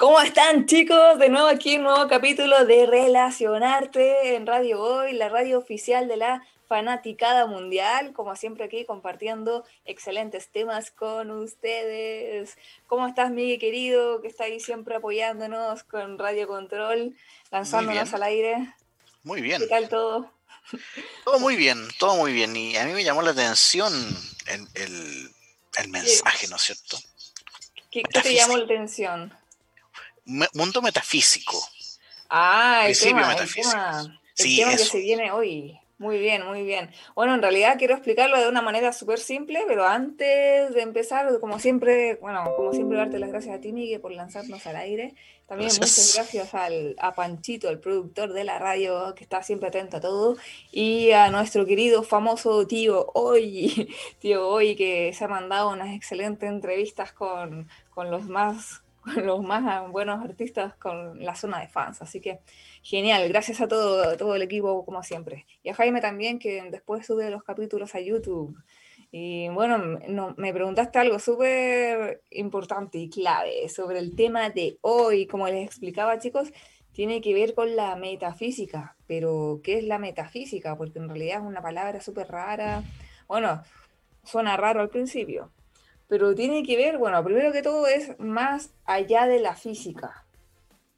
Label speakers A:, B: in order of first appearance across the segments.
A: ¿Cómo están chicos? De nuevo aquí un nuevo capítulo de Relacionarte en Radio Hoy, la radio oficial de la fanaticada mundial, como siempre aquí compartiendo excelentes temas con ustedes. ¿Cómo estás, Miguel querido, que está ahí siempre apoyándonos con Radio Control, lanzándonos al aire?
B: Muy bien.
A: ¿Qué tal todo?
B: Todo muy bien, todo muy bien. Y a mí me llamó la atención el, el, mensaje, ¿no es cierto?
A: ¿Qué, te llamó la atención?
B: Mundo metafísico.
A: Ah, el tema, metafísico. El tema, que se viene hoy. Muy bien, muy bien. Bueno, en realidad quiero explicarlo de una manera súper simple, pero antes de empezar, como siempre, bueno, como siempre, darte las gracias a ti, Miguel, por lanzarnos al aire. También muchas gracias al, a Panchito, el productor de la radio, que está siempre atento a todo, y a nuestro querido famoso tío Hoy, tío Hoy, que se ha mandado unas excelentes entrevistas con, con los más los más buenos artistas con la zona de fans. Así que genial, gracias a todo, todo el equipo como siempre. Y a Jaime también, que después sube los capítulos a YouTube. Y bueno, no, me preguntaste algo súper importante y clave sobre el tema de hoy. Como les explicaba, chicos, tiene que ver con la metafísica. Pero, ¿qué es la metafísica? Porque en realidad es una palabra súper rara. Bueno, suena raro al principio, pero tiene que ver, bueno, primero que todo es más allá de la física,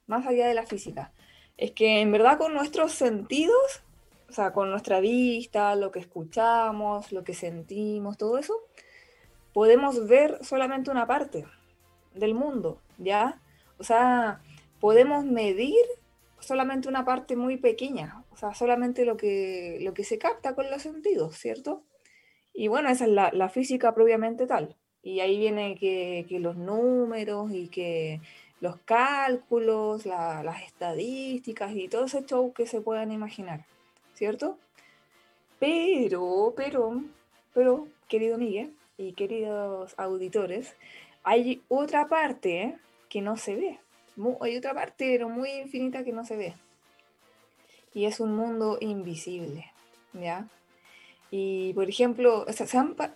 A: más allá de la física. Es que en verdad con nuestros sentidos, o sea, con nuestra vista, lo que escuchamos, lo que sentimos, todo eso, podemos ver solamente una parte del mundo, ¿ya? O sea, podemos medir solamente una parte muy pequeña, o sea, solamente lo que, lo que se capta con los sentidos, ¿cierto? Y bueno, esa es la, la física propiamente tal. Y ahí viene que, los números y que los cálculos, las estadísticas y todo ese show que se puedan imaginar, ¿cierto? Pero, pero, pero, querido Miguel y queridos auditores, hay otra parte que no se ve. Hay otra parte, pero muy infinita que no se ve. Y es un mundo invisible, ¿ya? Y, por ejemplo,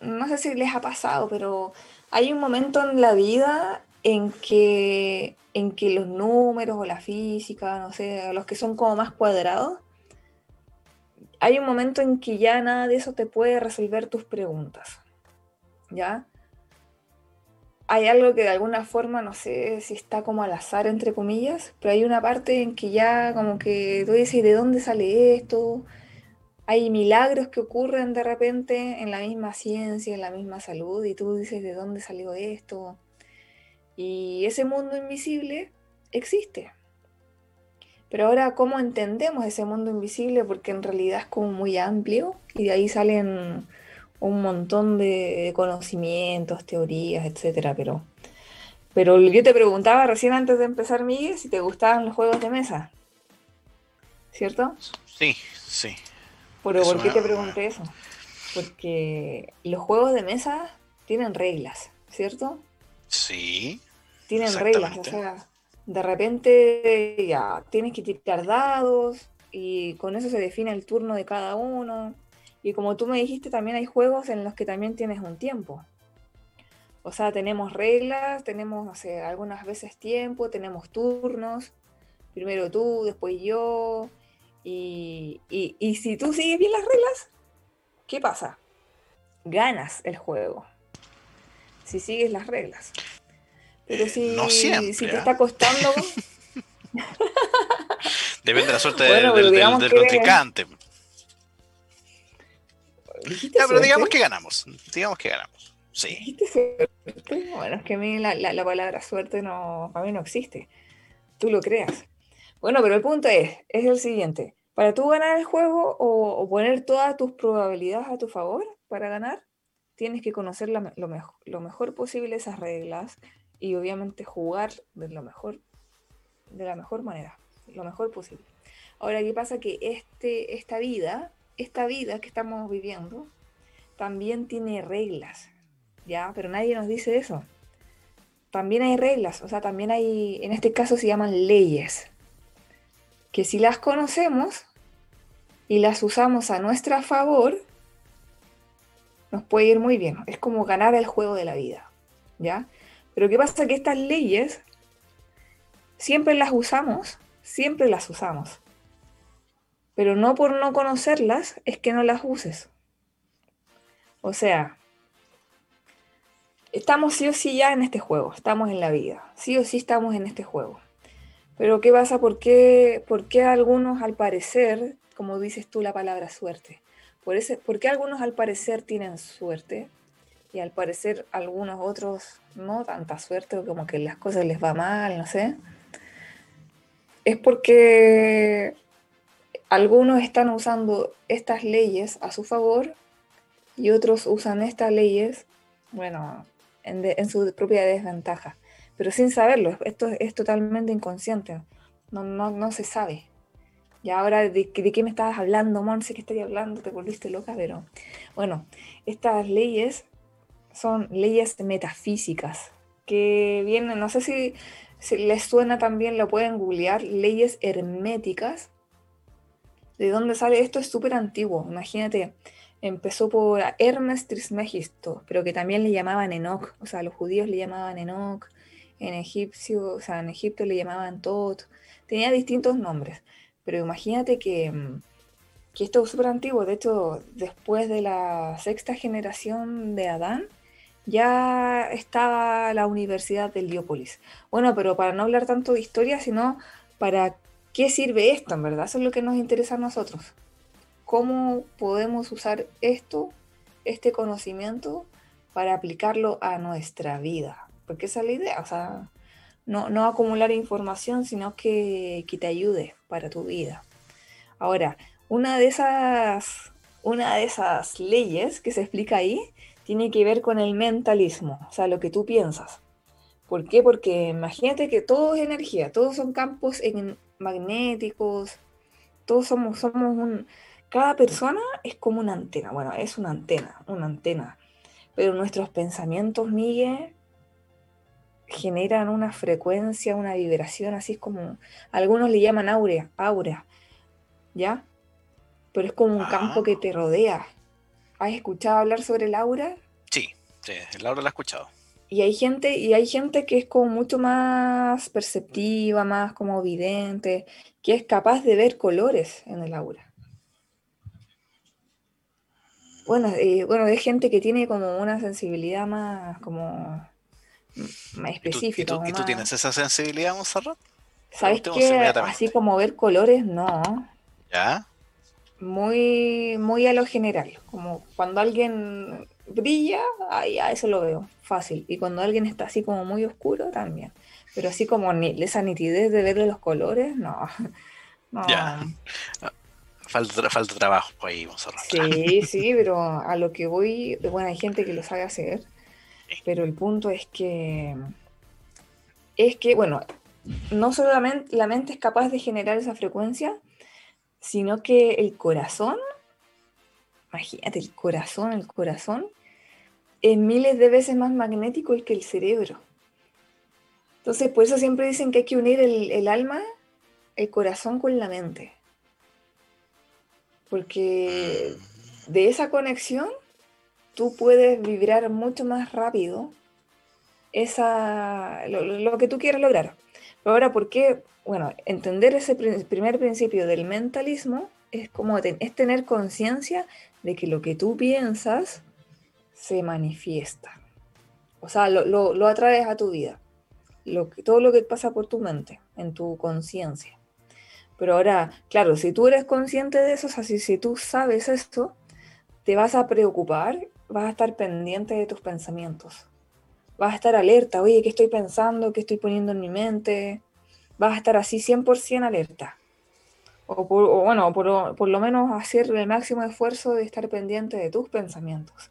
A: no sé si les ha pasado, pero hay un momento en la vida en que, en que los números o la física, no sé, los que son como más cuadrados, hay un momento en que ya nada de eso te puede resolver tus preguntas. ¿Ya? Hay algo que de alguna forma, no sé si está como al azar, entre comillas, pero hay una parte en que ya como que tú dices, ¿de dónde sale esto? Hay milagros que ocurren de repente en la misma ciencia, en la misma salud, y tú dices, ¿de dónde salió esto? Y ese mundo invisible existe. Pero ahora, ¿cómo entendemos ese mundo invisible? Porque en realidad es como muy amplio y de ahí salen un montón de conocimientos, teorías, etcétera. Pero, pero yo te preguntaba recién antes de empezar, Miguel, si te gustaban los juegos de mesa. ¿Cierto?
B: Sí, sí.
A: Pero ¿por qué te pregunté eso? Porque los juegos de mesa tienen reglas, ¿cierto?
B: Sí.
A: Tienen reglas, o sea, de repente ya tienes que tirar dados y con eso se define el turno de cada uno. Y como tú me dijiste, también hay juegos en los que también tienes un tiempo. O sea, tenemos reglas, tenemos, no sé, algunas veces tiempo, tenemos turnos. Primero tú, después yo, y, si tú sigues bien las reglas, ¿qué pasa? Ganas el juego. Si sigues las reglas. Pero eh, si, si te ¿ah? está costando.
B: Depende de la suerte del, del, contrincante. pero digamos que ganamos. Digamos que ganamos. Sí.
A: Bueno, es que a mí la, la, palabra suerte no, para mí no existe. Tú lo creas. Bueno, pero el punto es, es el siguiente. Para tú ganar el juego o, poner todas tus probabilidades a tu favor para ganar, tienes que conocer lo, mejor, lo mejor posible esas reglas y obviamente jugar de lo mejor, de la mejor manera, lo mejor posible. Ahora, ¿qué pasa? Que este, esta vida, esta vida que estamos viviendo, también tiene reglas, ¿ya? Pero nadie nos dice eso. También hay reglas, o sea, también hay, en este caso se llaman leyes, que si las conocemos y las usamos a nuestro favor, nos puede ir muy bien. Es como ganar el juego de la vida, ¿ya? Pero ¿qué pasa? Que estas leyes siempre las usamos, siempre las usamos. Pero no por no conocerlas es que no las uses. O sea, estamos sí o sí ya en este juego, estamos en la vida, sí o sí estamos en este juego. Pero ¿qué pasa? ¿Por qué, por qué algunos al parecer, como dices tú la palabra suerte, por, ¿por qué algunos al parecer tienen suerte y al parecer algunos otros no tanta suerte o como que las cosas les va mal, no sé? Es porque algunos están usando estas leyes a su favor y otros usan estas leyes, bueno, en, su propia desventaja, pero sin saberlo. Esto es totalmente inconsciente, no, no, se sabe. Y ahora, ¿de, qué me estabas hablando, Monse? ¿Qué estaría hablando? Te volviste loca, pero bueno, estas leyes son leyes metafísicas que vienen, no sé si, si les suena también, lo pueden googlear, leyes herméticas ¿De dónde sale esto? Es súper antiguo. Imagínate, empezó por Hermes Trismegisto, pero que también le llamaban Enoch. O sea, los judíos le llamaban Enoch, en o sea, en Egipto le llamaban Tot. Tenía distintos nombres. Pero imagínate que, mm, que esto es súper antiguo. De hecho, después de la sexta generación de Adán, ya estaba la Universidad de Heliópolis. Bueno, pero para no hablar tanto de historia, sino para ¿Qué sirve esto en verdad? Eso es lo que nos interesa a nosotros. ¿Cómo podemos usar esto, este conocimiento, para aplicarlo a nuestra vida? Porque esa es la idea, o sea, no, acumular información, sino que, que te ayude para tu vida. Ahora, una de esas, una de esas leyes que se explica ahí tiene que ver con el mentalismo, o sea, lo que tú piensas. ¿Por qué? Porque imagínate que todo es energía, todos son campos magnéticos, todos somos, somos un... Cada persona es como una antena, bueno, es una antena, una antena, pero nuestros pensamientos, Miguel, generan una frecuencia, una vibración, así es como, algunos le llaman aura, aura, ¿ya? Pero es como un campo que te rodea. ¿Has escuchado hablar sobre el aura?
B: Sí, sí, el aura lo he escuchado.
A: Y hay gente, y hay gente que es como mucho más perceptiva, más como vidente, que es capaz de ver colores en el aura. Bueno, eh, bueno, hay gente que tiene como una sensibilidad más como más específica.
B: ¿Y tú, tienes esa sensibilidad, Monserrat?
A: ¿Sabes qué? Así como ver colores, no.
B: ¿Ya?
A: Muy, muy a lo general. Como cuando alguien brilla, ahí a eso lo veo fácil. Y cuando alguien está así como muy oscuro, también. Pero así como ni, esa nitidez de verle los colores, no.
B: Ya. Falta, falta trabajo ahí, a
A: Sí, sí, pero a lo que voy, bueno, hay gente que lo sabe hacer, pero el punto es que, es que, bueno, no solamente la mente es capaz de generar esa frecuencia, sino que el corazón, imagínate, el corazón, el corazón es miles de veces más magnético que el cerebro. Entonces, por eso siempre dicen que hay que unir el, alma, el corazón con la mente. Porque de esa conexión tú puedes vibrar mucho más rápido esa, lo, que tú quieras lograr. Pero ahora, ¿por qué? Bueno, entender ese primer principio del mentalismo es como es tener conciencia de que lo que tú piensas se manifiesta. O sea, lo, atraes a tu vida. Lo, todo lo que pasa por tu mente, en tu conciencia. Pero ahora, claro, si tú eres consciente de eso, o sea, si, tú sabes esto, te vas a preocupar, vas a estar pendiente de tus pensamientos. Vas a estar alerta, oye, ¿qué estoy pensando? ¿Qué estoy poniendo en mi mente? Vas a estar así 100% alerta. O, bueno, por, por lo menos hacer el máximo esfuerzo de estar pendiente de tus pensamientos.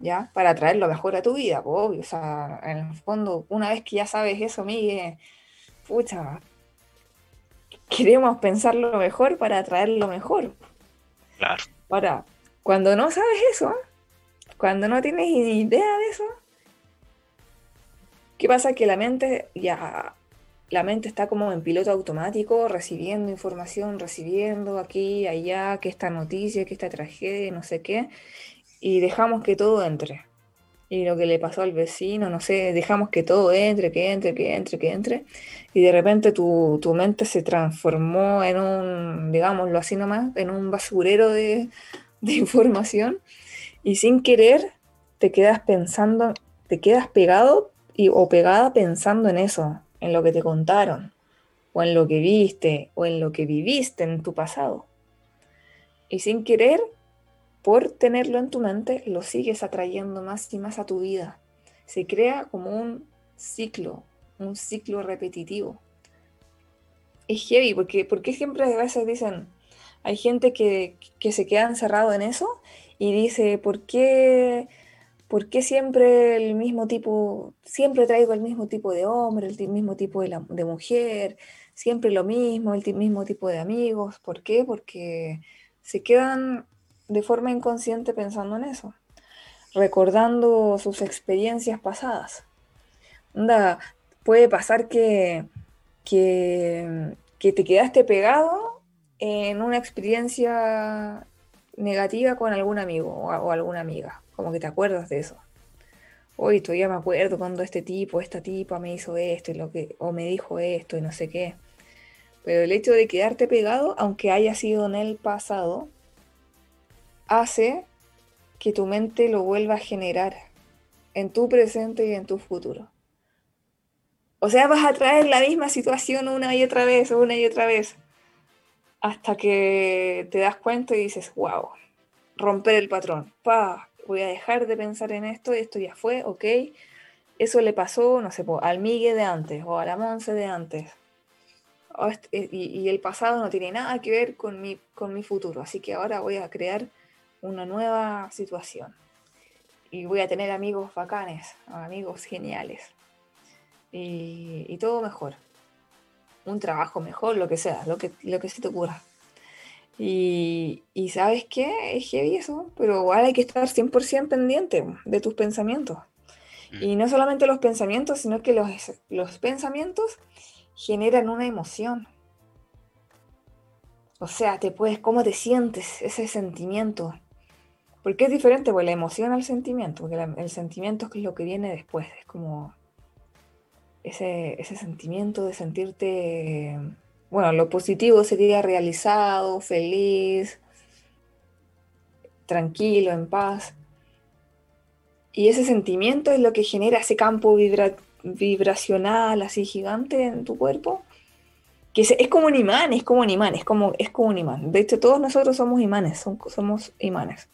A: ¿ya? Para traer lo mejor a tu vida, obvio. O sea, en el fondo, una vez que ya sabes eso, Miguel, pucha, queremos pensar lo mejor para traer lo mejor.
B: Claro.
A: Ahora, cuando no sabes eso, cuando no tienes ni idea de eso, ¿qué pasa? Que la mente ya la mente está como en piloto automático, recibiendo información, recibiendo aquí, allá, que esta noticia, que esta tragedia, no sé qué, y dejamos que todo entre. y lo que le pasó al vecino, no sé, dejamos que todo entre, que entre, que entre, que entre, y de repente tu, mente se transformó en un, digámoslo así nomás, en un basurero de, información, y sin querer te quedas pensando, te quedas pegado y, o pegada pensando en eso, en lo que te contaron, o en lo que viste, o en lo que viviste en tu pasado. Y sin querer por tenerlo en tu mente, lo sigues atrayendo más y más a tu vida. Se crea como un ciclo, un ciclo repetitivo. Es heavy, porque, porque siempre a veces dicen, hay gente que, se queda encerrado en eso y dice, ¿por qué, ¿por qué siempre el mismo tipo, siempre traigo el mismo tipo de hombre, el mismo tipo de, mujer, siempre lo mismo, el mismo tipo de amigos? ¿Por qué? Porque se quedan de forma inconsciente pensando en eso, recordando sus experiencias pasadas. puede pasar que, que, te quedaste pegado en una experiencia negativa con algún amigo o, alguna amiga, como que te acuerdas de eso. Hoy todavía me acuerdo cuando este tipo, esta tipa me hizo esto y lo que, o me dijo esto y no sé qué. Pero el hecho de quedarte pegado, aunque haya sido en el pasado, hace que tu mente lo vuelva a generar en tu presente y en tu futuro. O sea, vas a traer la misma situación una y otra vez, una y otra vez, hasta que te das cuenta y dices, wow, romper el patrón. Pa, voy a dejar de pensar en esto, esto ya fue, ok. Eso le pasó, no sé, al Migue de antes o a la Monse de antes. Este, y, el pasado no tiene nada que ver con mi, con mi futuro. Así que ahora voy a crear una nueva situación. Y voy a tener amigos bacanes, amigos geniales. Y, todo mejor. Un trabajo mejor, lo que sea, lo que, lo que se te ocurra. Y, sabes qué, es heavy eso, pero igual hay que estar 100% pendiente de tus pensamientos. Mm. Y no solamente los pensamientos, sino que los, los pensamientos generan una emoción. O sea, te puedes, cómo te sientes, ese sentimiento. Porque es diferente, pues la emoción al sentimiento, porque el sentimiento es lo que viene después, es como ese, sentimiento de sentirte, bueno, lo positivo sería realizado, feliz, tranquilo, en paz. Y ese sentimiento es lo que genera ese campo vibracional así gigante en tu cuerpo, que es, como un imán, es como un imán, es como, es como un imán. De hecho, todos nosotros somos imanes, somos imanes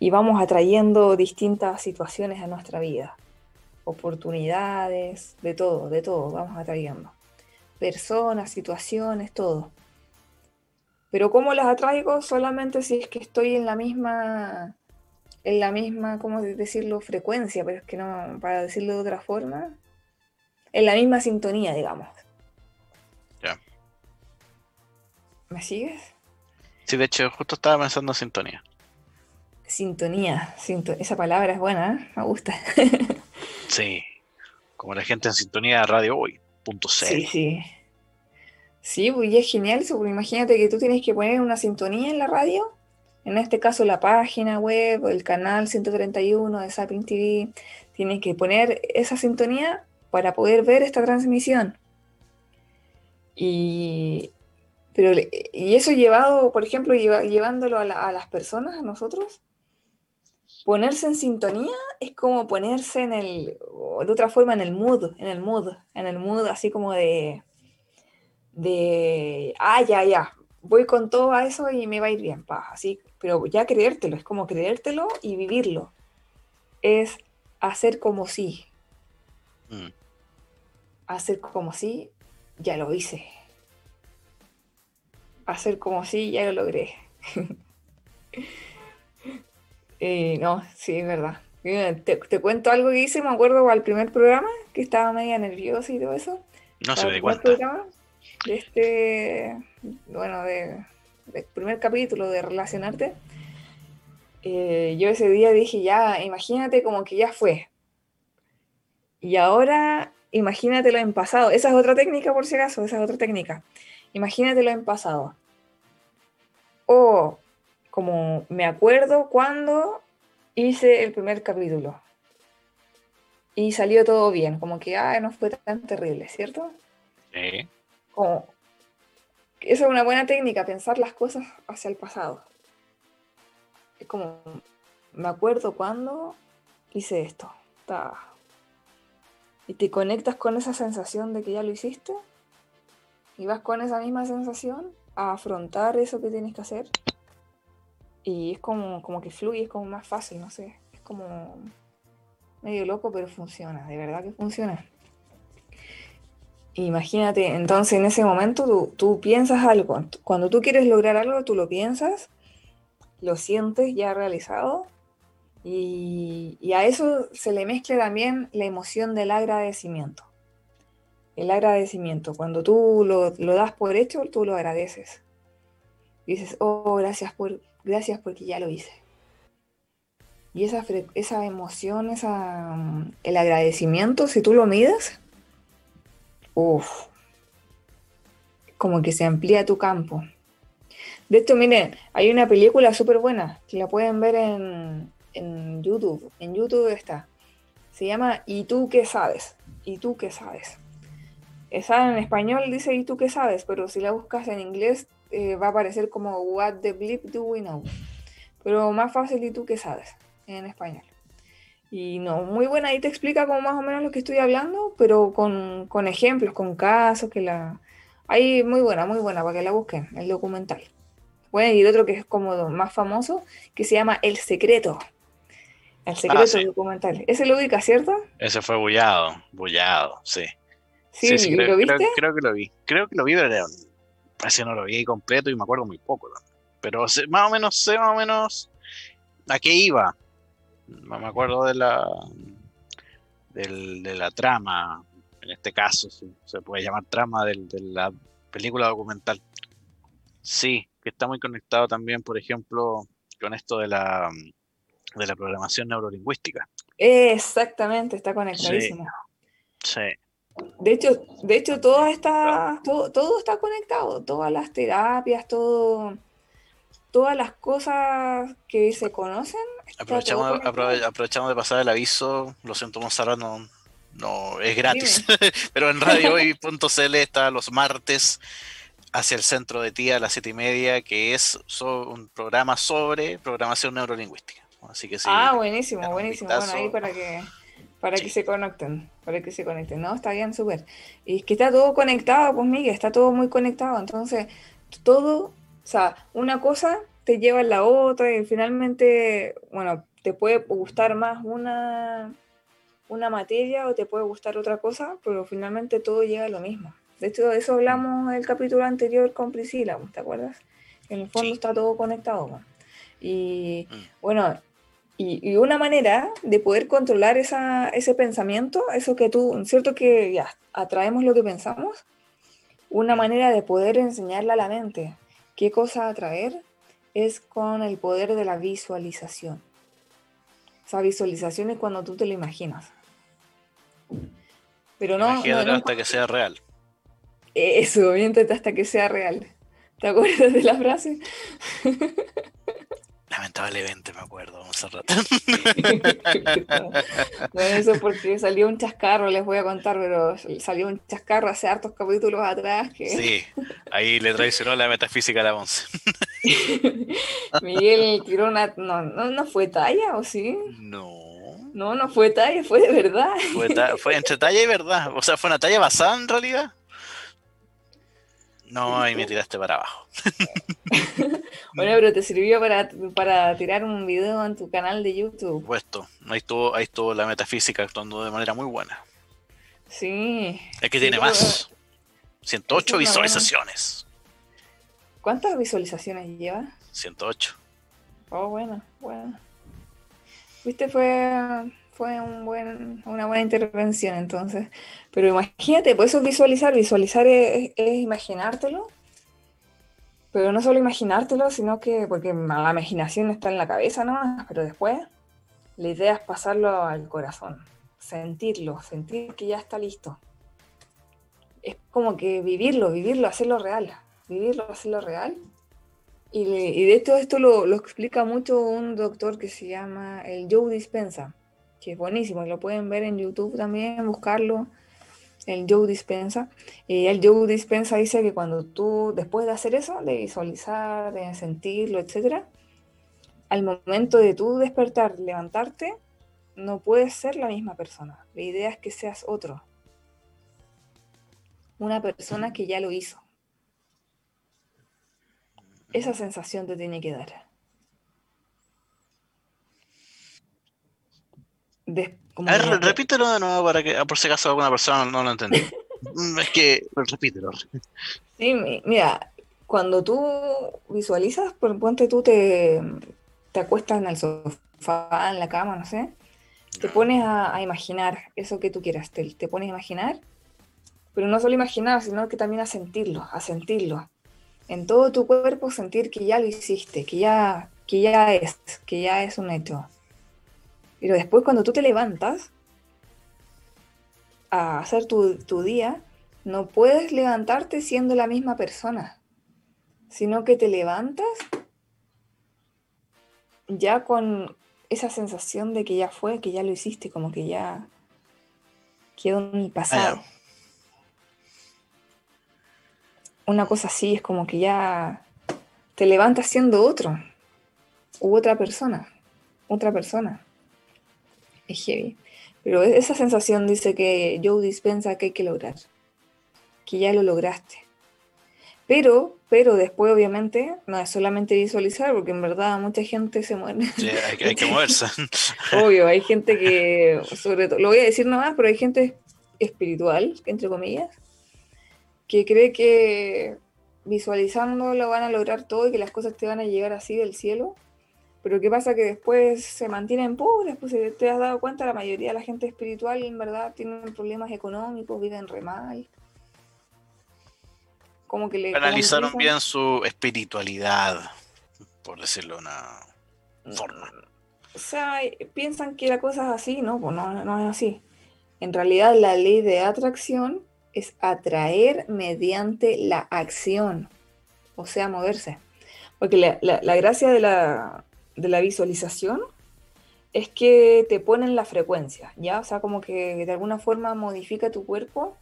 A: y vamos atrayendo distintas situaciones a nuestra vida, oportunidades, de todo, de todo, vamos atrayendo. Personas, situaciones, todo. Pero ¿cómo las atraigo? Solamente si es que estoy en la misma, en la misma, ¿cómo decirlo? Frecuencia, pero es que no, para decirlo de otra forma, en la misma sintonía, digamos. Ya. ¿Me sigues?
B: Sí, de hecho, justo estaba pensando en sintonía.
A: Sintonía, esa palabra es buena, ¿eh? me gusta.
B: sí, como la gente en sintonía de radio hoy, punto
A: Sí, sí. Sí, pues es genial eso, porque imagínate que tú tienes que poner una sintonía en la radio, en este caso la página web, el canal 131 de Sapin TV, tienes que poner esa sintonía para poder ver esta transmisión. Y, pero, y eso llevado, por ejemplo, llevándolo a, a las personas, a nosotros, ponerse en sintonía es como ponerse en el, de otra forma, en el mood, en el mood, en el mood así como de, de, ah, ya, ya, voy con todo a eso y me va a ir bien, pa, así, pero ya creértelo, es como creértelo y vivirlo, es hacer como si, mm. hacer como si, ya lo hice, hacer como si, ya lo logré. Eh, no, sí, es verdad. Te, cuento algo que hice, me acuerdo al primer programa, que estaba media nerviosa y todo eso.
B: No se me cuenta.
A: de este, bueno, de, del primer capítulo de Relacionarte. Eh, yo ese día dije, ya, imagínate como que ya fue. Y ahora, imagínatelo en pasado. Esa es otra técnica, por si acaso, esa es otra técnica. Imagínatelo en pasado. O como me acuerdo cuando hice el primer capítulo. y salió todo bien, como que ah, no fue tan terrible, ¿cierto?
B: Sí.
A: Como, esa es una buena técnica, pensar las cosas hacia el pasado. Es como, me acuerdo cuando hice esto. Y te conectas con esa sensación de que ya lo hiciste. Y vas con esa misma sensación a afrontar eso que tienes que hacer. Y es como, como que fluye, es como más fácil, no sé. Es como medio loco, pero funciona, de verdad que funciona. Imagínate, entonces en ese momento tú, piensas algo, cuando tú quieres lograr algo, tú lo piensas, lo sientes ya realizado y, a eso se le mezcla también la emoción del agradecimiento. El agradecimiento, cuando tú lo, das por hecho, tú lo agradeces. dices, oh, gracias, por, gracias porque ya lo hice. Y esa, emoción, esa, el agradecimiento, si tú lo mides, uff, como que se amplía tu campo. De hecho, miren, hay una película súper buena que la pueden ver en, en, YouTube. En YouTube está. Se llama ¿Y tú qué sabes? ¿Y tú qué sabes? Esa en español dice ¿Y tú qué sabes? Pero si la buscas en inglés eh, va a aparecer como What the bleep do we know? Pero más fácil ¿Y tú qué sabes? en español. Y no, muy buena, ahí te explica como más o menos lo que estoy hablando, pero con, con ejemplos, con casos, que la... Ahí muy buena, muy buena, para que la busquen, el documental. Bueno, y otro que es como más famoso, que se llama El Secreto. El Secreto ah, documental. Ese lo ubica, ¿cierto?
B: Ese fue bullado, bullado, sí.
A: Sí, sí, creo, ¿lo viste?
B: Creo, que lo vi. Creo que lo vi, pero así no lo vi completo y me acuerdo muy poco. Pero más o menos sé más o menos a qué iba no me acuerdo de la de la trama, en este caso, se puede llamar trama de la película documental. Sí, que está muy conectado también, por ejemplo, con esto de la, de la programación neurolingüística.
A: Exactamente, está conectadísimo.
B: Sí.
A: De hecho, de hecho todo, está, todo, todo está conectado, todas las terapias, todo todas las cosas que se conocen.
B: Aprovechamos, aprovechamos de pasar el aviso, lo siento Monserrat, no, no es gratis, pero en radiohoy.cl está los martes hacia el centro de ti a las siete y media, que es un programa sobre programación neurolingüística. Así que sí.
A: Ah, buenísimo, buenísimo. Bueno, ahí para que para que se conecten, para que se conecten. No, está bien, súper. Y es que está todo conectado, pues Miguel, está todo muy conectado. Entonces, todo o sea, una cosa te lleva a la otra y finalmente, bueno, te puede gustar más una, una materia o te puede gustar otra cosa, pero finalmente todo llega a lo mismo. De hecho, de eso hablamos en el capítulo anterior con Priscila, ¿te acuerdas? En el fondo está todo conectado. Y mm. bueno, y, una manera de poder controlar esa, ese pensamiento, eso que tú, ¿cierto que ya atraemos lo que pensamos? Una manera de poder enseñarle a la mente qué cosa atraer es con el poder de la visualización. Esa visualización es cuando tú te lo imaginas. Pero no.
B: Imagínate hasta que sea real.
A: Eso, miéntate hasta que sea real. ¿Te acuerdas de la frase?
B: Lamentablemente me acuerdo, rato.
A: bueno, eso porque salió un chascarro, les voy a contar, pero salió un chascarro hace hartos capítulos atrás. Que...
B: Sí, ahí le traicionó la metafísica a la once.
A: Miguel tiró una... No, no, fue talla, ¿o sí?
B: No.
A: No, no fue talla, fue de verdad.
B: Fue, fue entre talla y verdad. O sea, fue una talla basada en realidad. No, ahí me tiraste para abajo.
A: bueno, pero te sirvió para, tirar un video en tu canal de YouTube.
B: Puesto, ahí estuvo, ahí estuvo la metafísica actuando de manera muy buena.
A: Sí.
B: Es que tiene más. 108 visualizaciones.
A: ¿Cuántas visualizaciones lleva?
B: 108.
A: Oh, bueno, bueno. Viste, fue fue un buen, una buena intervención entonces. Pero imagínate, por eso visualizar, visualizar es, imaginártelo. Pero no solo imaginártelo, sino que, porque la imaginación está en la cabeza, ¿no? Pero después la idea es pasarlo al corazón, sentirlo, sentir que ya está listo. Es como que vivirlo, vivirlo, hacerlo real, vivirlo, hacerlo real. Y, de hecho esto lo, lo explica mucho un doctor que se llama el Joe Dispensa que es buenísimo, lo pueden ver en YouTube también, buscarlo, el Joe Dispensa. Y el Joe Dispensa dice que cuando tú, después de hacer eso, de visualizar, de sentirlo, etc., al momento de tú despertar, levantarte, no puedes ser la misma persona. La idea es que seas otro. Una persona que ya lo hizo. Esa sensación te tiene que dar.
B: A ver, repítelo de nuevo para que, por si acaso alguna persona no, lo entiende. Mm, es que, repítelo.
A: Sí, mira, cuando tú visualizas, por ponte tú te, te acuestas en el sofá, en la cama, no sé, te pones a, imaginar eso que tú quieras, te, te, pones a imaginar, pero no solo imaginar, sino que también a sentirlo, a sentirlo. En todo tu cuerpo sentir que ya lo hiciste, que ya, que ya es, que ya es un hecho. Pero después cuando tú te levantas a hacer tu, día, no puedes levantarte siendo la misma persona, sino que te levantas ya con esa sensación de que ya fue, que ya lo hiciste, como que ya quedó en el pasado. Una cosa así es como que ya te levantas siendo otro, u otra persona, otra persona es heavy. Pero e-, esa sensación dice que Joe dispensa que hay que lograr, que ya lo lograste. Pero, pero después obviamente no es solamente visualizar, porque en verdad mucha gente se muere.
B: Hay, que moverse.
A: Obvio, hay gente que, sobre todo, lo voy a decir nomás, pero hay gente espiritual, entre comillas, que cree que visualizando lo van a lograr todo y que las cosas te van a llegar así del cielo. Pero ¿qué pasa? Que después se mantienen pobres, pues si te has dado cuenta, la mayoría de la gente espiritual en verdad tienen problemas económicos, viven re mal.
B: Como que le... Analizaron bien su espiritualidad, por decirlo de una forma.
A: O sea, piensan que la cosa es así, ¿no? Pues no, no es así. En realidad la ley de atracción es atraer mediante la acción, o sea, moverse. Porque la, la gracia de la, de la visualización es que te ponen la frecuencia, ¿ya? O sea, como que de alguna forma modifica tu cuerpo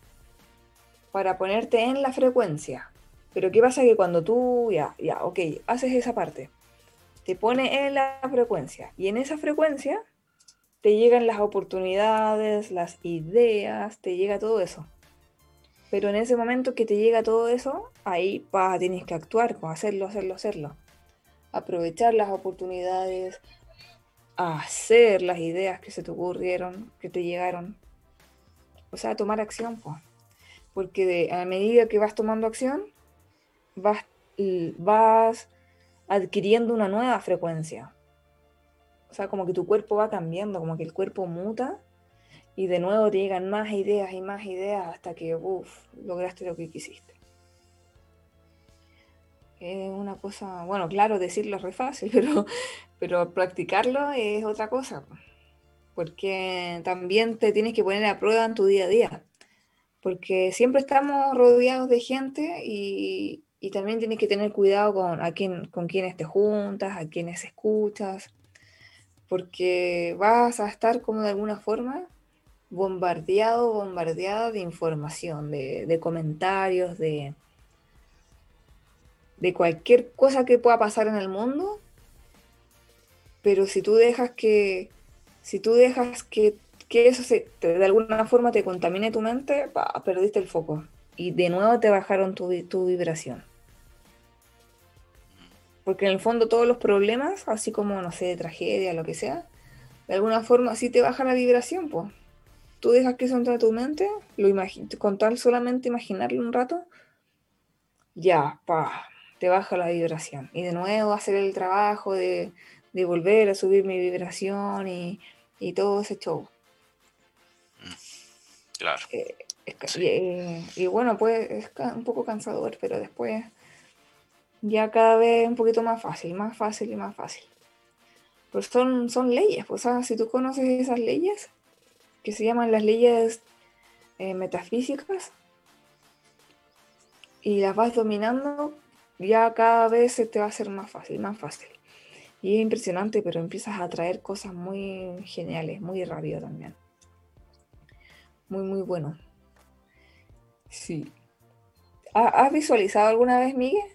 A: para ponerte en la frecuencia. Pero ¿qué pasa? Que cuando tú, ya, ya, ok, haces esa parte, te pone en la frecuencia y en esa frecuencia te llegan las oportunidades, las ideas, te llega todo eso. Pero en ese momento que te llega todo eso, ahí pa, tienes que actuar, hacerlo, hacerlo, hacerlo aprovechar las oportunidades, hacer las ideas que se te ocurrieron, que te llegaron. O sea, tomar acción, pues. Porque a medida que vas tomando acción, vas, vas adquiriendo una nueva frecuencia. O sea, como que tu cuerpo va cambiando, como que el cuerpo muta y de nuevo te llegan más ideas y más ideas hasta que, uff, lograste lo que quisiste. Es una cosa, bueno, claro, decirlo es re fácil, pero, pero practicarlo es otra cosa. Porque también te tienes que poner a prueba en tu día a día. Porque siempre estamos rodeados de gente y, también tienes que tener cuidado con, a quién, con quienes te juntas, a quienes escuchas. Porque vas a estar como de alguna forma bombardeado, bombardeado de información, de comentarios, de, de cualquier cosa que pueda pasar en el mundo, pero si tú dejas que, si tú dejas que, eso se, de alguna forma te contamine tu mente, perdiste el foco y de nuevo te bajaron tu, tu vibración. Porque en el fondo todos los problemas, así como, no sé, tragedia, lo que sea, de alguna forma sí te baja la vibración, pues. Tú dejas que eso entre a tu mente, lo con tal solamente imaginarlo un rato, ya, pa, te baja la vibración. Y de nuevo hacer el trabajo de, volver a subir mi vibración y, todo ese show.
B: Mm, claro.
A: Eh, eh, y, bueno, pues es un poco cansador, pero después ya cada vez un poquito más fácil, más fácil y más fácil. Pues son, son leyes, pues si tú conoces esas leyes, que se llaman las leyes eh, metafísicas, y las vas dominando, ya cada vez se te va a hacer más fácil, más fácil. Y es impresionante, pero empiezas a traer cosas muy geniales, muy rápido también. Muy, muy bueno. Sí. ¿Has visualizado alguna vez, Miguel?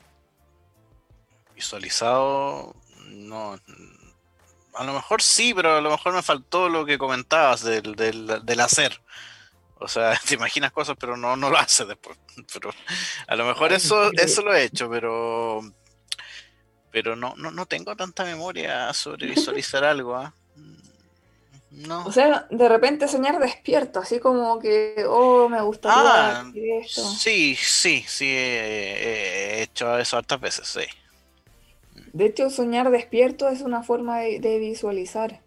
B: Visualizado, no. A lo mejor sí, pero a lo mejor me faltó lo que comentabas del, del, hacer. O sea, te imaginas cosas, pero no, no lo haces después. Pero a lo mejor eso, eso lo he hecho, pero pero no, no, no tengo tanta memoria sobre visualizar algo. ¿ah?
A: No. O sea, de repente soñar despierto, así como que, oh, me gustaría
B: ah, esto. Sí, sí, sí, he, hecho eso hartas veces, sí.
A: De hecho, soñar despierto es una forma de, visualizar.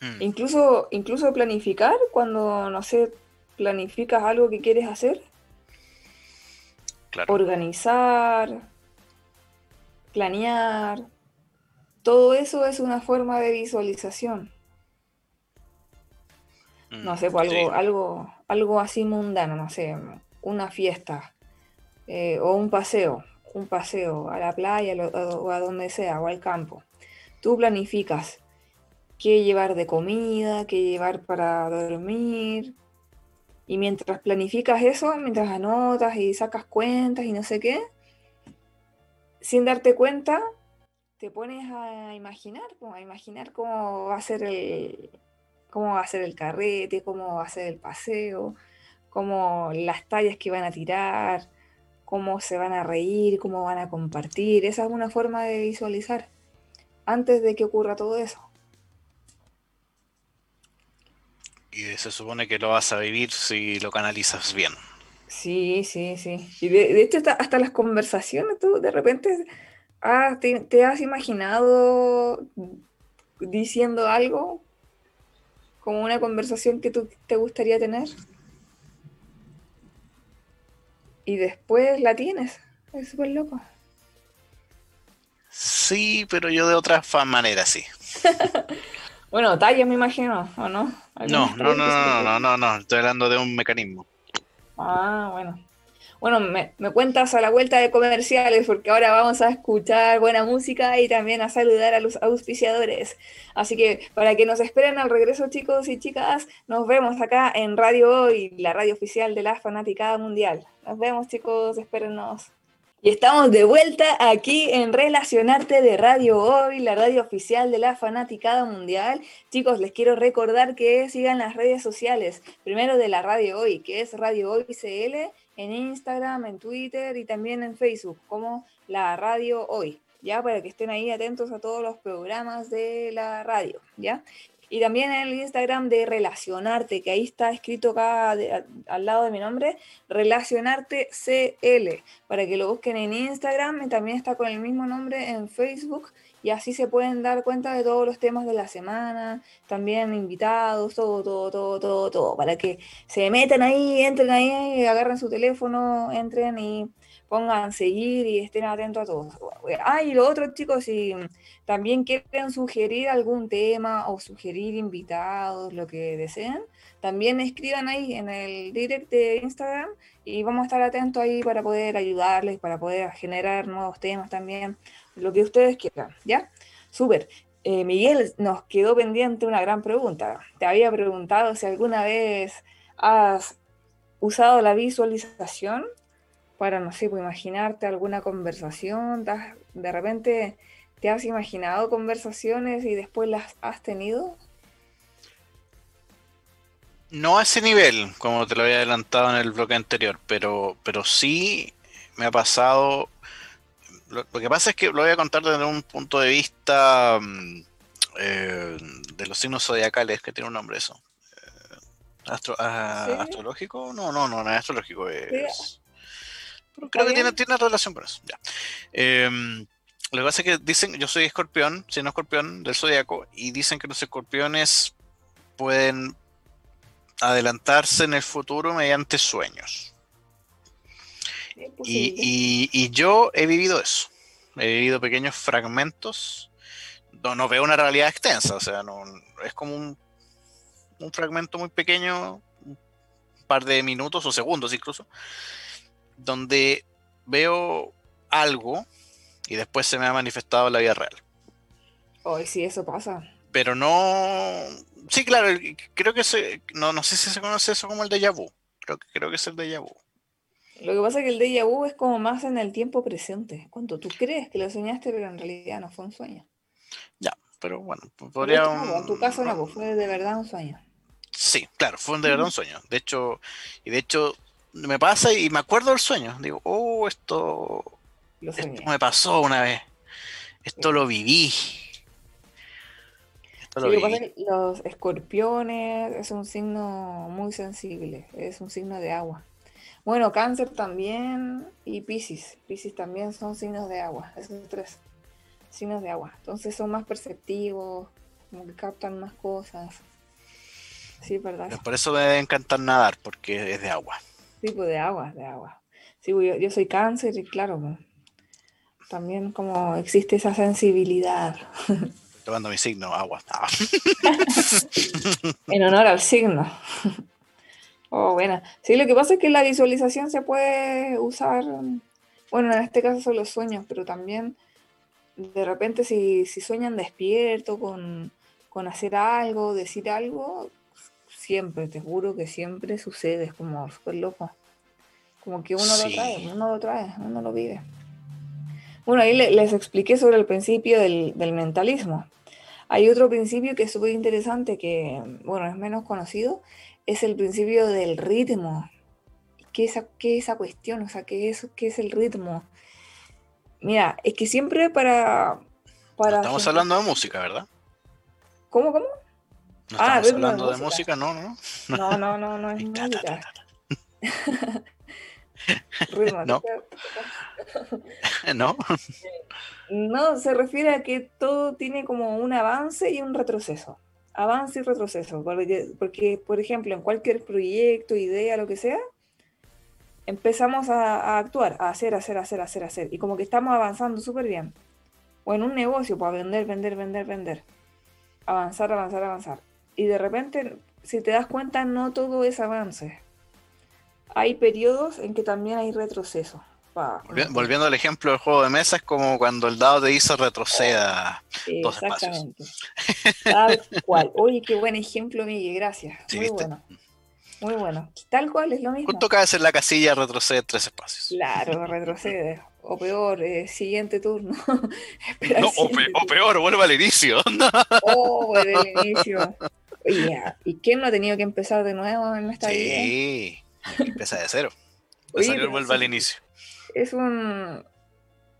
A: Mm. Incluso, incluso planificar, cuando, no sé, planificas algo que quieres hacer. Claro. Organizar, planear. Todo eso es una forma de visualización. No sé, pues, algo, algo, algo así mundano, no sé, una fiesta eh, o un paseo, un paseo a la playa o a donde sea, o al campo. Tú planificas qué llevar de comida, qué llevar para dormir. Y mientras planificas eso, mientras anotas y sacas cuentas y no sé qué, sin darte cuenta, te pones a imaginar, a imaginar cómo va a ser el, cómo va a ser el carrete, cómo va a ser el paseo, cómo las tallas que van a tirar, cómo se van a reír, cómo van a compartir. Esa es una forma de visualizar antes de que ocurra todo eso.
B: Y se supone que lo vas a vivir si lo canalizas bien.
A: Sí, sí, sí. Y de, hecho, hasta, las conversaciones, tú de repente ah, te, has imaginado diciendo algo como una conversación que tú te gustaría tener. Y después la tienes. Es súper loco.
B: Sí, pero yo de otra manera, sí.
A: bueno, talla me imagino, ¿o no?
B: No, no, no, no, no, no, no, estoy hablando de un mecanismo.
A: Ah, bueno. Bueno, me, cuentas a la vuelta de comerciales porque ahora vamos a escuchar buena música y también a saludar a los auspiciadores. Así que para que nos esperen al regreso chicos y chicas, nos vemos acá en Radio Hoy, la radio oficial de la Fanaticada Mundial. Nos vemos chicos, espérennos. Y estamos de vuelta aquí en Relacionarte de Radio Hoy, la radio oficial de la Fanaticada Mundial. Chicos, les quiero recordar que sigan las redes sociales, primero de la Radio Hoy, que es Radio Hoy CL, en Instagram, en Twitter y también en Facebook, como la Radio Hoy, ¿ya? Para que estén ahí atentos a todos los programas de la radio, ¿ya? Y también en el Instagram de Relacionarte, que ahí está escrito acá al lado de mi nombre, Relacionarte CL, para que lo busquen en Instagram también está con el mismo nombre en Facebook y así se pueden dar cuenta de todos los temas de la semana, también invitados, todo, todo, todo, todo, todo, para que se metan ahí, entren ahí, agarren su teléfono, entren y pongan seguir y estén atentos a todos. Ah, y lo otro, chicos, si también quieren sugerir algún tema o sugerir invitados, lo que deseen, también escriban ahí en el direct de Instagram y vamos a estar atentos ahí para poder ayudarles, para poder generar nuevos temas también, lo que ustedes quieran, ¿ya? Súper. Eh, Miguel, nos quedó pendiente una gran pregunta. Te había preguntado si alguna vez has usado la visualización para, no sé, pues, imaginarte alguna conversación, de repente te has imaginado conversaciones y después las has tenido.
B: No a ese nivel, como te lo había adelantado en el bloque anterior, pero, pero sí me ha pasado. Lo, que pasa es que lo voy a contar desde un punto de vista mm, eh, de los signos zodiacales, que tiene un nombre eso. Eh, ah, ¿Astrológico? No, no, no, no es astrológico. Es, pero creo que tiene, tiene, relación con eso. Ya. Em, lo que pasa es que dicen, yo soy escorpión, no escorpión del zodiaco, y dicen que los escorpiones pueden adelantarse en el futuro mediante sueños. Y, yo he vivido eso. He vivido pequeños fragmentos. No, no veo una realidad extensa, o sea, no, es como un, un fragmento muy pequeño, un par de minutos o segundos incluso, donde veo algo y después se me ha manifestado en la vida real.
A: Hoy sí, eso pasa.
B: Pero no. Sí, claro, creo que se. No, no sé si se conoce eso como el déjà vu. Creo, creo que es el déjà vu.
A: Lo que pasa es que el déjà vu es como más en el tiempo presente. Cuando tú crees que lo soñaste, pero en realidad no fue un sueño.
B: Ya, pero bueno, podría.
A: en tu caso no, pues, fue de verdad un sueño.
B: Sí, claro, fue de verdad un sueño. De hecho, y de hecho, me pasa y me acuerdo del sueño. Digo, oh, esto, esto me pasó una vez. Esto lo viví.
A: Esto lo viví. los escorpiones es un signo muy sensible, es un signo de agua. Bueno, cáncer también y piscis. Piscis también son signos de agua, esos tres signos de agua. Entonces son más perceptivos, como que captan más cosas. Sí, verdad.
B: por eso me debe encantar nadar, porque es de agua.
A: Sí, pues de agua, de agua. Sí, pues, yo, soy cáncer y claro, pues, también como existe esa sensibilidad.
B: Tomando mi signo, agua. Ah.
A: en honor al signo. Oh, buena. Sí, lo que pasa es que la visualización se puede usar, bueno, en este caso son los sueños, pero también de repente si, sueñan despierto con, con hacer algo, decir algo, siempre, te juro que siempre sucede, es como súper loco. Como que uno lo trae, uno lo trae, uno lo vive. Bueno, ahí les expliqué sobre el principio del, mentalismo. Hay otro principio que es súper interesante, que, bueno, es menos conocido, es el principio del ritmo. ¿Qué es, qué esa cuestión? O sea, ¿qué es, qué es el ritmo? Mira, es que siempre para... para
B: Estamos hablando de música, ¿verdad?
A: ¿Cómo, cómo?
B: No ah, estamos hablando de música. no, no.
A: No, no, no, no es música.
B: no. no.
A: No, se refiere a que todo tiene como un avance y un retroceso. Avance y retroceso. Porque, por ejemplo, en cualquier proyecto, idea, lo que sea, empezamos a, a actuar, a hacer, hacer, hacer, hacer, hacer. Y como que estamos avanzando súper bien. O en un negocio, para pues, vender, vender, vender, vender. Avanzar, avanzar, avanzar y de repente, si te das cuenta, no todo es avance. Hay periodos en que también hay retroceso.
B: Volviendo al ejemplo del juego de mesa, es como cuando el dado te dice retroceda dos espacios.
A: Tal cual. Oye, qué buen ejemplo, Miguel, gracias. Muy bueno. Muy bueno. Tal cual es lo mismo.
B: Justo caes en la casilla, retrocede tres espacios.
A: Claro, retrocede. O peor, eh, siguiente turno.
B: no, o, peor, vuelve al inicio.
A: oh, vuelve al inicio. ¿Y quién no ha tenido que empezar de nuevo en esta vida?
B: Sí, empieza de cero. Oye, vuelve al inicio.
A: Es un.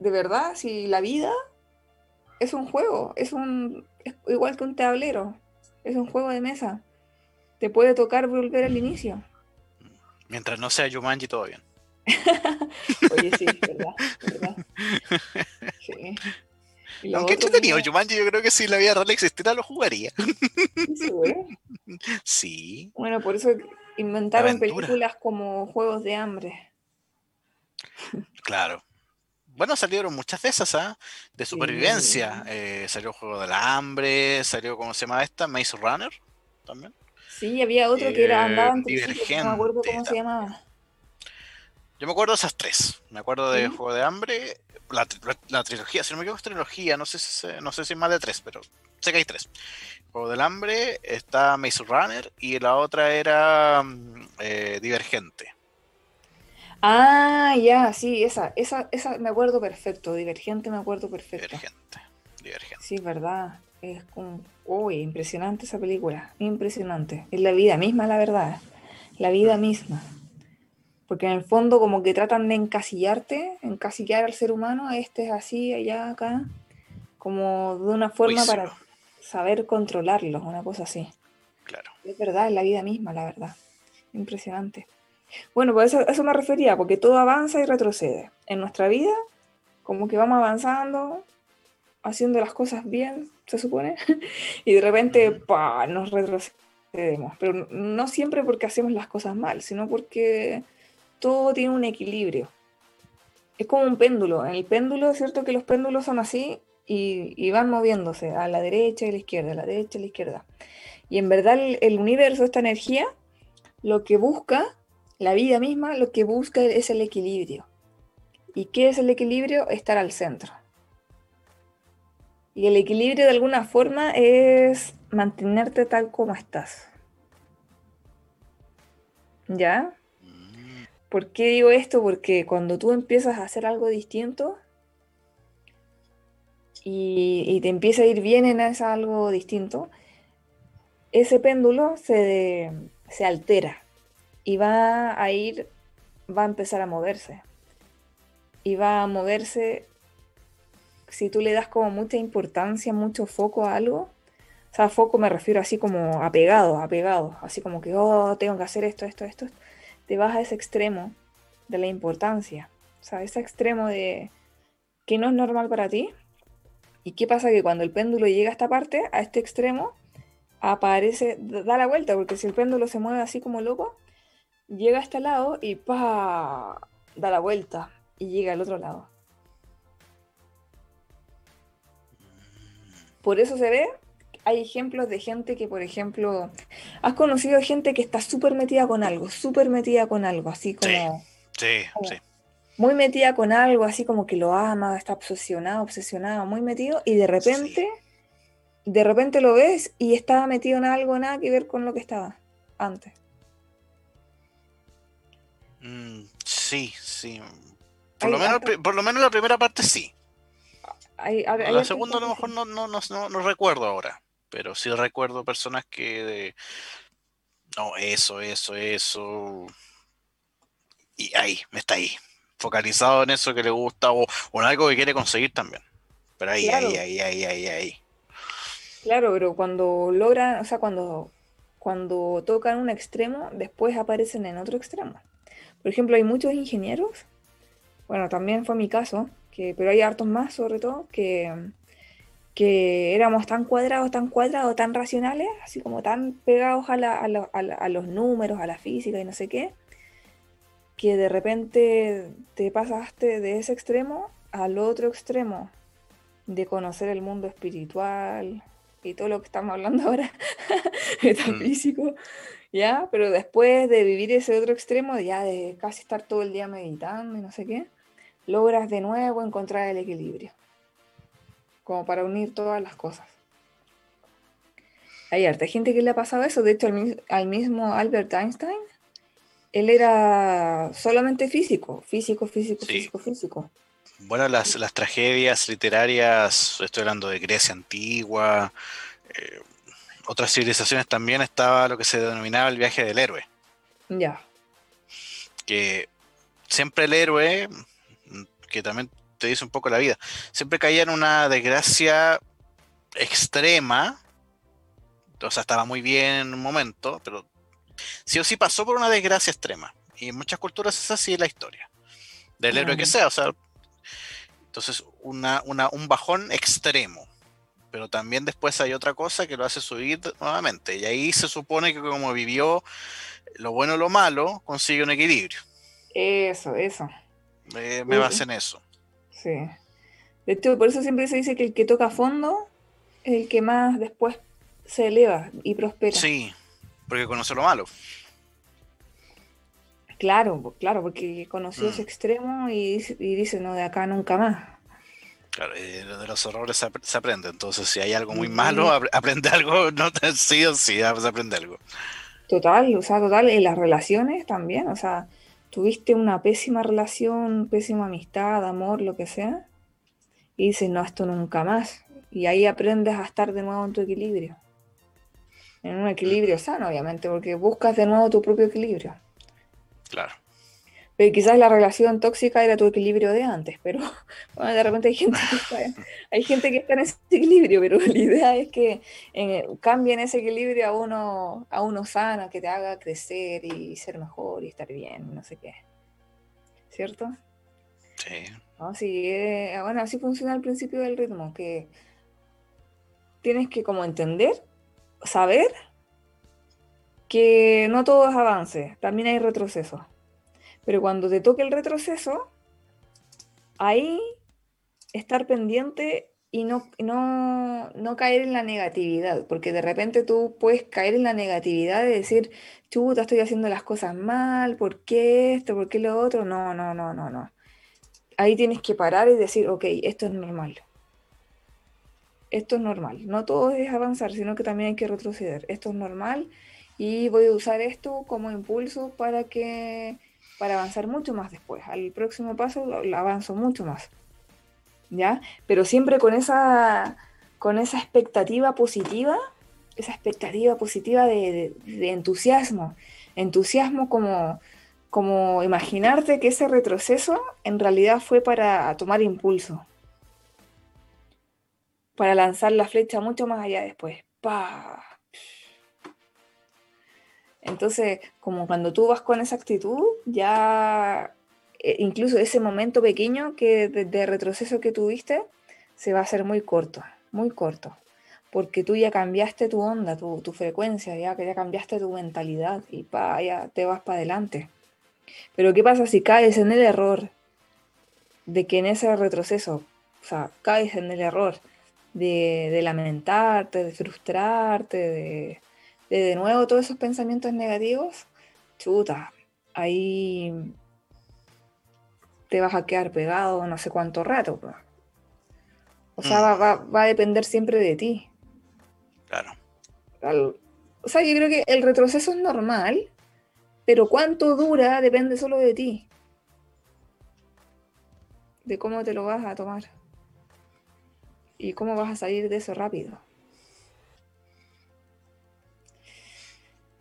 A: De verdad, si la vida es un juego, es un. igual que un tablero, es un juego de mesa. Te puede tocar volver al inicio.
B: Mientras no sea Yumanji, todo bien.
A: Oye, sí, verdad, verdad. Sí.
B: Aunque entretenido, Jumanji, yo creo que si la vida real existiera lo jugaría. ¿Sí?
A: Bueno, por eso inventaron películas como Juegos de Hambre.
B: Claro. Bueno, salieron muchas de esas, ¿ah? De supervivencia. Eh, salió Juego del Hambre, salió, ¿cómo se llama esta? Maze Runner, también.
A: Sí, había otro que era andaba Divergente, no me acuerdo cómo se llamaba.
B: Yo me acuerdo de esas tres. Me acuerdo de Juego de Hambre, la, trilogía, si no me equivoco es trilogía, no sé, si, no sé si más de tres, pero sé que hay tres. Juego del Hambre, está Maze Runner y la otra era mm, eh, Divergente.
A: Ah, ya, sí, esa, esa, esa me acuerdo perfecto, Divergente me acuerdo perfecto.
B: Divergente, Divergente.
A: Sí, verdad, es como, uy, impresionante esa película, impresionante. Es la vida misma, la verdad, la vida misma porque en el fondo como que tratan de encasillarte, encasillar al ser humano, este es así, allá, acá, como de una forma para saber controlarlo, una cosa así.
B: Claro.
A: Es verdad, es la vida misma, la verdad. Impresionante. Bueno, pues eso, eso me refería, porque todo avanza y retrocede. En nuestra vida, como que vamos avanzando, haciendo las cosas bien, se supone, y de repente, pa, nos retrocedemos. Pero no siempre porque hacemos las cosas mal, sino porque todo tiene un equilibrio. Es como un péndulo. En el péndulo es cierto que los péndulos son así y, van moviéndose a la derecha y a la izquierda, a la derecha y a la izquierda. Y en verdad el, universo, esta energía, lo que busca, la vida misma, lo que busca es el equilibrio. ¿Y qué es el equilibrio? Estar al centro. Y el equilibrio de alguna forma es mantenerte tal como estás. ¿Ya? ¿Por qué digo esto? Porque cuando tú empiezas a hacer algo distinto y, te empieza a ir bien en ese algo distinto, ese péndulo se, se altera y va a ir, va a empezar a moverse. Y va a moverse si tú le das como mucha importancia, mucho foco a algo, o sea, foco me refiero así como apegado, apegado, así como que, oh, tengo que hacer esto, esto, esto, te vas a ese extremo de la importancia, o sea, ese extremo de que no es normal para ti. ¿Y qué pasa? Que cuando el péndulo llega a esta parte, a este extremo, aparece, da la vuelta, porque si el péndulo se mueve así como loco, llega a este lado y pa, da la vuelta y llega al otro lado. Por eso se ve, hay ejemplos de gente que, por ejemplo, has conocido gente que está súper metida con algo, súper metida con algo, así como...
B: Sí, sí,
A: Muy metida con algo, así como que lo ama, está obsesionado, obsesionado, muy metido, y de repente, de repente lo ves y estaba metido en algo nada que ver con lo que estaba antes.
B: Mm, sí, sí. Por, lo menos, por lo menos la primera parte sí la segunda a lo mejor no, no, no, recuerdo ahora, pero sí recuerdo personas que... no, eso, eso, eso. Y ahí, me está ahí. Focalizado en eso que le gusta o, en algo que quiere conseguir también. Pero ahí, ahí, ahí, ahí, ahí, ahí.
A: Claro, pero cuando logran, o sea, cuando, cuando tocan un extremo, después aparecen en otro extremo. Por ejemplo, hay muchos ingenieros, bueno, también fue mi caso, pero hay hartos más sobre todo, que, que éramos tan cuadrados, tan cuadrados, tan racionales, así como tan pegados a, a, los números, a la física y no sé qué, que de repente te pasaste de ese extremo al otro extremo, de conocer el mundo espiritual y todo lo que estamos hablando ahora, metafísico, mm. ¿ya? Pero después de vivir ese otro extremo, ya de casi estar todo el día meditando y no sé qué, logras de nuevo encontrar el equilibrio, como para unir todas las cosas. Hay harta gente que le ha pasado eso, de hecho al, mismo Albert Einstein, él era solamente físico, físico, físico, físico, físico.
B: Bueno, las, las, tragedias literarias, estoy hablando de Grecia antigua, eh, otras civilizaciones también estaba lo que se denominaba el viaje del héroe.
A: Ya.
B: Que siempre el héroe que también te dice un poco la vida. Siempre caía en una desgracia extrema, o sea, estaba muy bien en un momento, pero sí o sí pasó por una desgracia extrema. Y en muchas culturas es así la historia. Del héroe que sea, o sea. Entonces, una, un bajón extremo. Pero también después hay otra cosa que lo hace subir nuevamente. Y ahí se supone que como vivió lo bueno o lo malo, consigue un equilibrio.
A: Eso, eso.
B: Me, me en eso.
A: Sí. De hecho, por eso siempre se dice que el que toca a fondo es el que más después se eleva y prospera.
B: Sí, porque conoce lo malo.
A: Claro, claro, porque conoció ese mm. extremo y, dice, no, de acá nunca más.
B: Claro, de los errores se, aprende. Entonces, si hay algo muy malo, aprende algo, no sí o sí, se aprende algo.
A: Total, o sea, total, en las relaciones también, o sea, tuviste una pésima relación, pésima amistad, amor, lo que sea, y dices, no, esto nunca más. Y ahí aprendes a estar de nuevo en tu equilibrio. En un equilibrio sano, obviamente, porque buscas de nuevo tu propio equilibrio.
B: Claro.
A: Pero quizás la relación tóxica era tu equilibrio de antes, pero bueno, de repente hay gente que está, hay gente que está en ese equilibrio, pero la idea es que en, cambien ese equilibrio a uno, a uno sano, que te haga crecer y ser mejor y estar bien, no sé qué. ¿Cierto?
B: Sí.
A: Así, eh, bueno, así funciona el principio del ritmo, que tienes que como entender, saber que no todo es avance, también hay retroceso. Pero cuando te toque el retroceso, ahí estar pendiente y no, no, no, caer en la negatividad, porque de repente tú puedes caer en la negatividad de decir, chuta, estoy haciendo las cosas mal, ¿por qué esto? ¿Por qué lo otro? No, no, no, no, no. Ahí tienes que parar y decir, ok, esto es normal. esto es normal. No todo es avanzar, sino que también hay que retroceder. Esto es normal y voy a usar esto como impulso para que para avanzar mucho más después. Al próximo paso lo, avanzo mucho más. ¿Ya? Pero siempre con esa con esa expectativa positiva, esa expectativa positiva de, entusiasmo, entusiasmo como, como imaginarte que ese retroceso en realidad fue para tomar impulso, para lanzar la flecha mucho más allá después. ¡Pah! Entonces, como cuando tú vas con esa actitud, ya eh, incluso ese momento pequeño que de, retroceso que tuviste se va a hacer muy corto, muy corto, porque tú ya cambiaste tu onda, tu, frecuencia, ya, ya cambiaste tu mentalidad y pa, ya te vas para adelante. Pero ¿qué pasa si caes en el error de que en ese retroceso, o sea, caes en el error de, de lamentarte, de frustrarte, de, de nuevo todos esos pensamientos negativos, chuta, ahí te vas a quedar pegado no sé cuánto rato. O sea, mm. va, a depender siempre de ti.
B: Claro.
A: o sea, yo creo que el retroceso es normal, pero cuánto dura depende solo de ti. De cómo te lo vas a tomar. Y cómo vas a salir de eso rápido.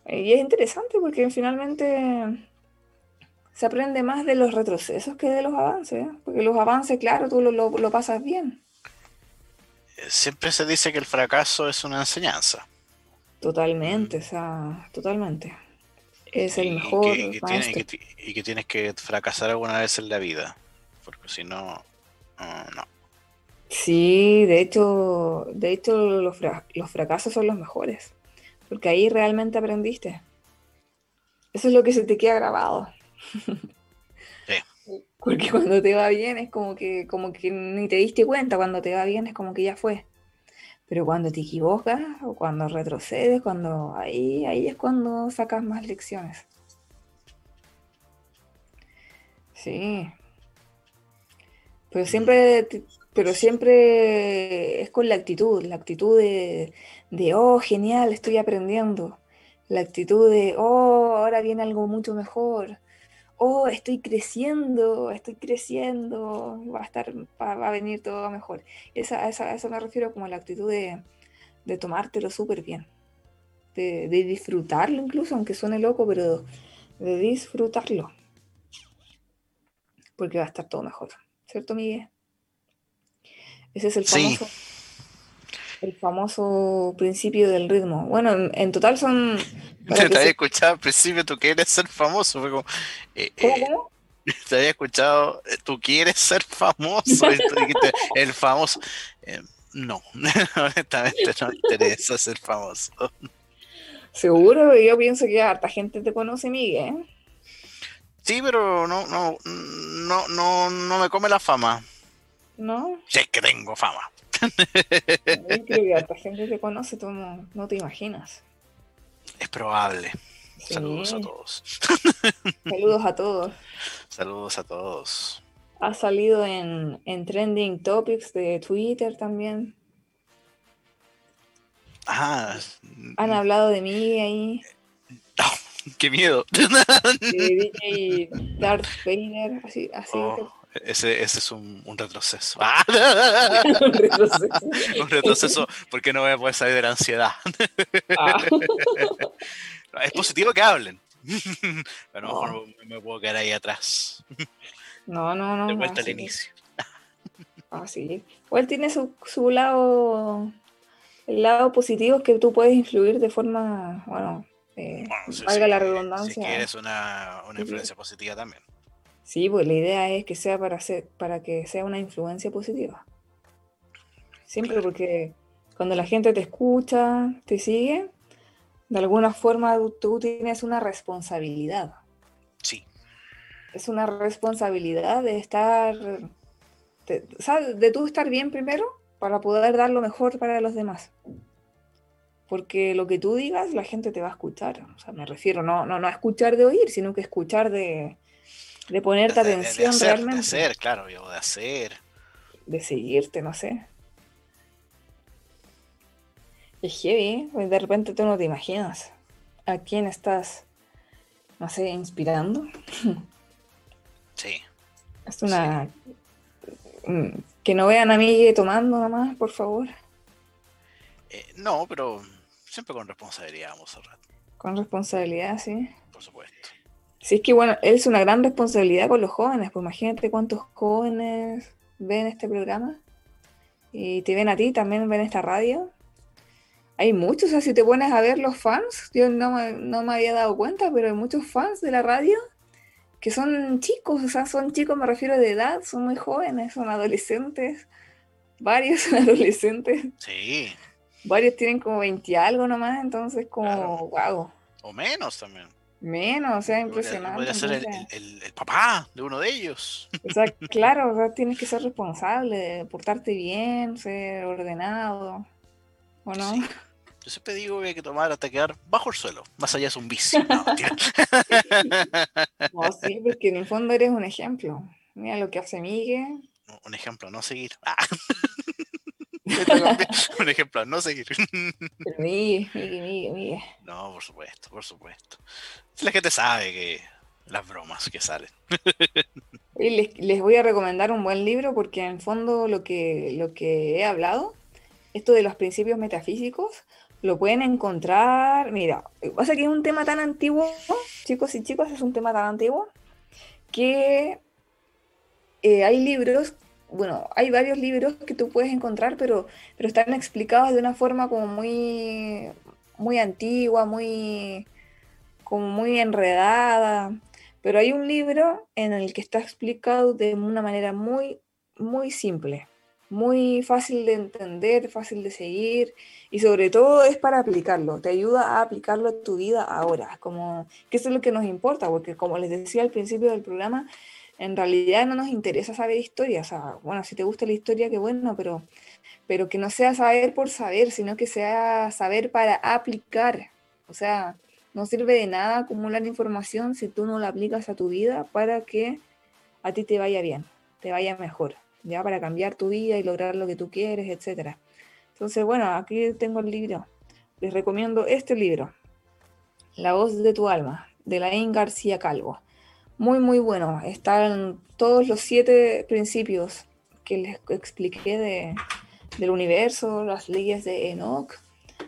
A: Y es interesante porque finalmente se aprende más de los retrocesos que de los avances, ¿eh? porque los avances, claro, tú lo, pasas bien.
B: Siempre se dice que el fracaso es una enseñanza.
A: Totalmente, o sea, totalmente. Es el mejor.
B: Y que, tienes que fracasar alguna vez en la vida, porque si no, no.
A: Sí, de hecho, de hecho los, los fracasos son los mejores porque ahí realmente aprendiste. Eso es lo que se te queda grabado. Sí. Porque cuando te va bien es como que, como que ni te diste cuenta, cuando te va bien es como que ya fue. Pero cuando te equivocas o cuando retrocedes, cuando ahí, ahí es cuando sacas más lecciones. Sí. Pero siempre pero siempre es con la actitud, la actitud de, oh, genial, estoy aprendiendo, la actitud de, oh, ahora viene algo mucho mejor, oh, estoy creciendo, estoy creciendo, va a estar, va, a venir todo mejor. Esa, esa, a eso me refiero como la actitud de, de tomártelo súper bien, de, de disfrutarlo incluso, aunque suene loco, pero de disfrutarlo, porque va a estar todo mejor, ¿cierto, Miguel? Ese es el famoso, el famoso principio del ritmo. Bueno, en, total son.
B: Te, había escuchado al principio, tú quieres ser famoso. como, eh, ¿Cómo, eh, cómo? Te había escuchado, eh, tú quieres ser famoso. el famoso. no, honestamente no me interesa ser famoso.
A: Seguro, yo pienso que harta gente te conoce, Miguel.
B: Sí, pero no, no, no, no, no me come la fama.
A: ¿No?
B: Sé que tengo fama.
A: Yo creo que gente te conoce, tú no, te imaginas.
B: Es probable. Saludos a todos.
A: Saludos a todos.
B: Saludos a todos.
A: Ha salido en, Trending Topics de Twitter también.
B: Ah.
A: Han hablado de mí ahí.
B: qué miedo.
A: DJ Darth Vader, así, así.
B: Oh. Ese, ese es un, un retroceso. ¡Ah! un retroceso. porque no voy a poder salir de la ansiedad. Ah. es positivo que hablen. Pero a lo mejor me puedo quedar ahí atrás.
A: No, no, no.
B: De vuelta al inicio.
A: Ah, sí. O él tiene su, su lado. El lado positivo que tú puedes influir de forma. Bueno, eh, valga la redundancia. Si
B: quieres una, una influencia positiva también.
A: Sí, pues la idea es que sea para, ser, para que sea una influencia positiva. Siempre porque cuando la gente te escucha, te sigue, de alguna forma tú tienes una responsabilidad.
B: Sí.
A: Es una responsabilidad de estar, de, de tú estar bien primero para poder dar lo mejor para los demás. Porque lo que tú digas, la gente te va a escuchar. O sea, me refiero no, no, no a escuchar de oír, sino que escuchar de, de ponerte atención realmente.
B: De hacer, claro, yo, de hacer.
A: De seguirte, no sé. Es heavy, pues de repente tú no te imaginas a quién estás, no sé, inspirando.
B: Sí.
A: Es una... Mm, que no vean a mí tomando nomás, por favor.
B: Eh, no, pero siempre con responsabilidad, vamos a
A: Con responsabilidad, sí.
B: Por supuesto.
A: Sí, es que bueno, es una gran responsabilidad con los jóvenes, pues imagínate cuántos jóvenes ven este programa y te ven a ti, también ven esta radio. Hay muchos, o sea, si te pones a ver los fans, yo no, me había dado cuenta, pero hay muchos fans de la radio que son chicos, o sea, son chicos, me refiero de edad, son muy jóvenes, son adolescentes, varios son adolescentes.
B: Sí.
A: Varios tienen como 20 algo nomás, entonces como, wow.
B: O menos también.
A: Menos, o sea, impresionante.
B: Podría ser el, papá de uno de ellos.
A: O sea, claro, o sea, tienes que ser responsable, portarte bien, ser ordenado, ¿o no?
B: Yo siempre digo que hay que tomar hasta quedar bajo el suelo. Más allá es un vicio. No,
A: no, sí, porque en el fondo eres un ejemplo. Mira lo que hace Miguel.
B: Un ejemplo, no seguir. Ah. un ejemplo, no seguir.
A: Miguel, Miguel, Miguel,
B: No, por supuesto, por supuesto. La gente sabe que las bromas que salen.
A: les, les, voy a recomendar un buen libro porque en el fondo lo que, lo que he hablado, esto de los principios metafísicos, lo pueden encontrar. Mira, pasa que es un tema tan antiguo, chicos y chicos, es un tema tan antiguo que eh, hay libros bueno, hay varios libros que tú puedes encontrar, pero, pero están explicados de una forma como muy, muy antigua, muy, como muy enredada. Pero hay un libro en el que está explicado de una manera muy, muy simple, muy fácil de entender, fácil de seguir y sobre todo es para aplicarlo. Te ayuda a aplicarlo a tu vida ahora, como que es lo que nos importa, porque como les decía al principio del programa, en realidad no nos interesa saber historia. O sea, bueno, si te gusta la historia, qué bueno, pero, pero que no sea saber por saber, sino que sea saber para aplicar. O sea, no sirve de nada acumular información si tú no la aplicas a tu vida para que a ti te vaya bien, te vaya mejor, ya para cambiar tu vida y lograr lo que tú quieres, etcétera. Entonces, bueno, aquí tengo el libro. Les recomiendo este libro, La voz de tu alma, de Laín García Calvo muy, muy bueno. Están todos los siete principios que les expliqué de, del universo, las leyes de Enoch,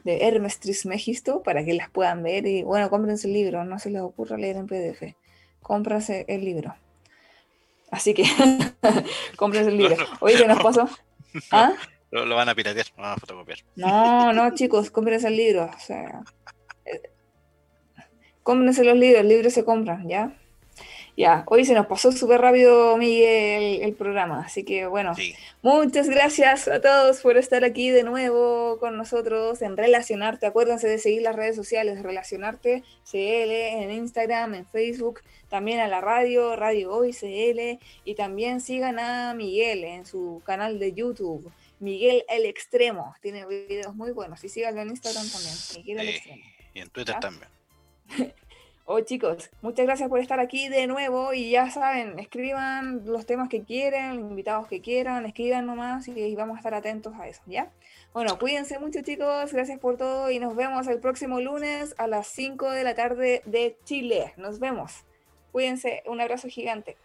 A: de Hermes Trismegisto, para que las puedan ver. Y bueno, cómprense el libro, no se les ocurra leer en PDF. Cómprense el libro. Así que, cómprense el libro. Oye, ¿qué nos pasó?
B: ¿Ah? Lo, van a piratear, lo van a fotocopiar.
A: No, no, chicos, cómprense el libro. O sea, eh, cómprense los libros, el libro se compran, ¿ya? Ya, hoy se nos pasó súper rápido, Miguel, el programa. Así que bueno, muchas gracias a todos por estar aquí de nuevo con nosotros en Relacionarte. Acuérdense de seguir las redes sociales, Relacionarte CL en Instagram, en Facebook, también a la radio, Radio Hoy CL. Y también sigan a Miguel en su canal de YouTube. Miguel el Extremo, tiene videos muy buenos. Y síganlo en Instagram también, Miguel el Extremo.
B: Y en Twitter también.
A: Oh, chicos, muchas gracias por estar aquí de nuevo y ya saben, escriban los temas que quieren, los invitados que quieran, escriban nomás y vamos a estar atentos a eso, ¿ya? Bueno, cuídense mucho chicos, gracias por todo y nos vemos el próximo lunes a las 5 de la tarde de Chile. Nos vemos. Cuídense, un abrazo gigante.